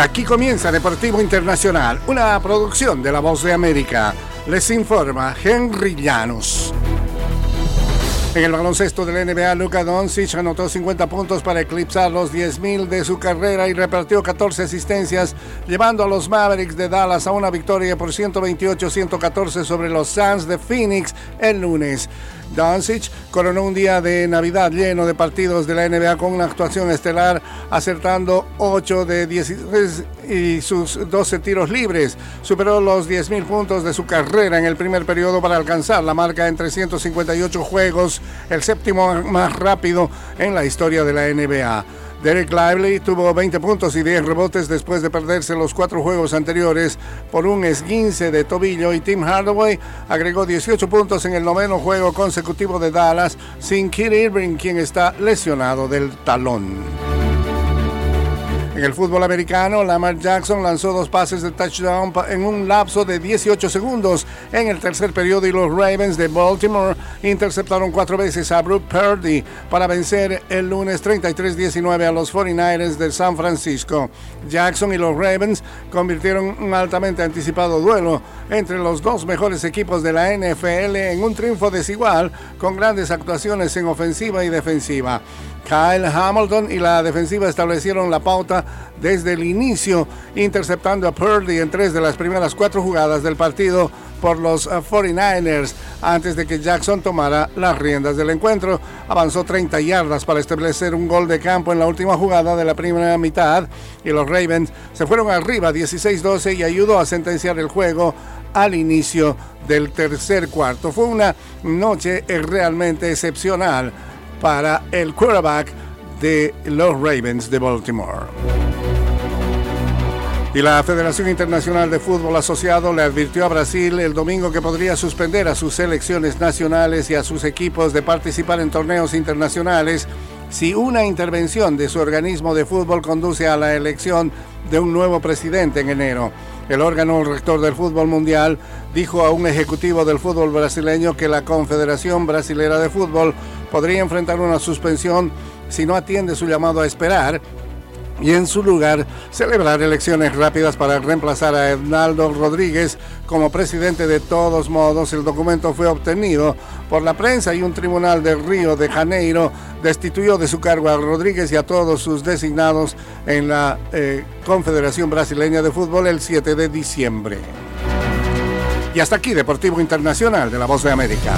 Aquí comienza Deportivo Internacional, una producción de La Voz de América. Les informa Henry Llanos. En el baloncesto del NBA, Luka Doncic anotó 50 puntos para eclipsar los 10.000 de su carrera y repartió 14 asistencias, llevando a los Mavericks de Dallas a una victoria por 128-114 sobre los Suns de Phoenix el lunes. Doncic coronó un día de Navidad lleno de partidos de la NBA con una actuación estelar, acertando 8 de 16 y sus 12 tiros libres. Superó los 10.000 puntos de su carrera en el primer periodo para alcanzar la marca en 358 juegos, el séptimo más rápido en la historia de la NBA. Derek Lively tuvo 20 puntos y 10 rebotes después de perderse los cuatro juegos anteriores por un esguince de tobillo y Tim Hardaway agregó 18 puntos en el noveno juego consecutivo de Dallas sin Kid Irving quien está lesionado del talón. En el fútbol americano, Lamar Jackson lanzó dos pases de touchdown en un lapso de 18 segundos en el tercer periodo y los Ravens de Baltimore interceptaron cuatro veces a Brooke Purdy para vencer el lunes 33-19 a los 49ers de San Francisco. Jackson y los Ravens convirtieron un altamente anticipado duelo entre los dos mejores equipos de la NFL en un triunfo desigual con grandes actuaciones en ofensiva y defensiva. Kyle Hamilton y la defensiva establecieron la pauta desde el inicio, interceptando a Purdy en tres de las primeras cuatro jugadas del partido por los 49ers. Antes de que Jackson tomara las riendas del encuentro, avanzó 30 yardas para establecer un gol de campo en la última jugada de la primera mitad y los Ravens se fueron arriba 16-12 y ayudó a sentenciar el juego al inicio del tercer cuarto. Fue una noche realmente excepcional para el quarterback de los Ravens de Baltimore. Y la Federación Internacional de Fútbol Asociado le advirtió a Brasil el domingo que podría suspender a sus selecciones nacionales y a sus equipos de participar en torneos internacionales si una intervención de su organismo de fútbol conduce a la elección de un nuevo presidente en enero. El órgano rector del fútbol mundial dijo a un ejecutivo del fútbol brasileño que la Confederación Brasilera de Fútbol podría enfrentar una suspensión si no atiende su llamado a esperar y en su lugar celebrar elecciones rápidas para reemplazar a Hernaldo Rodríguez como presidente. De todos modos, el documento fue obtenido por la prensa y un tribunal de Río de Janeiro destituyó de su cargo a Rodríguez y a todos sus designados en la eh, Confederación Brasileña de Fútbol el 7 de diciembre. Y hasta aquí, Deportivo Internacional de la Voz de América.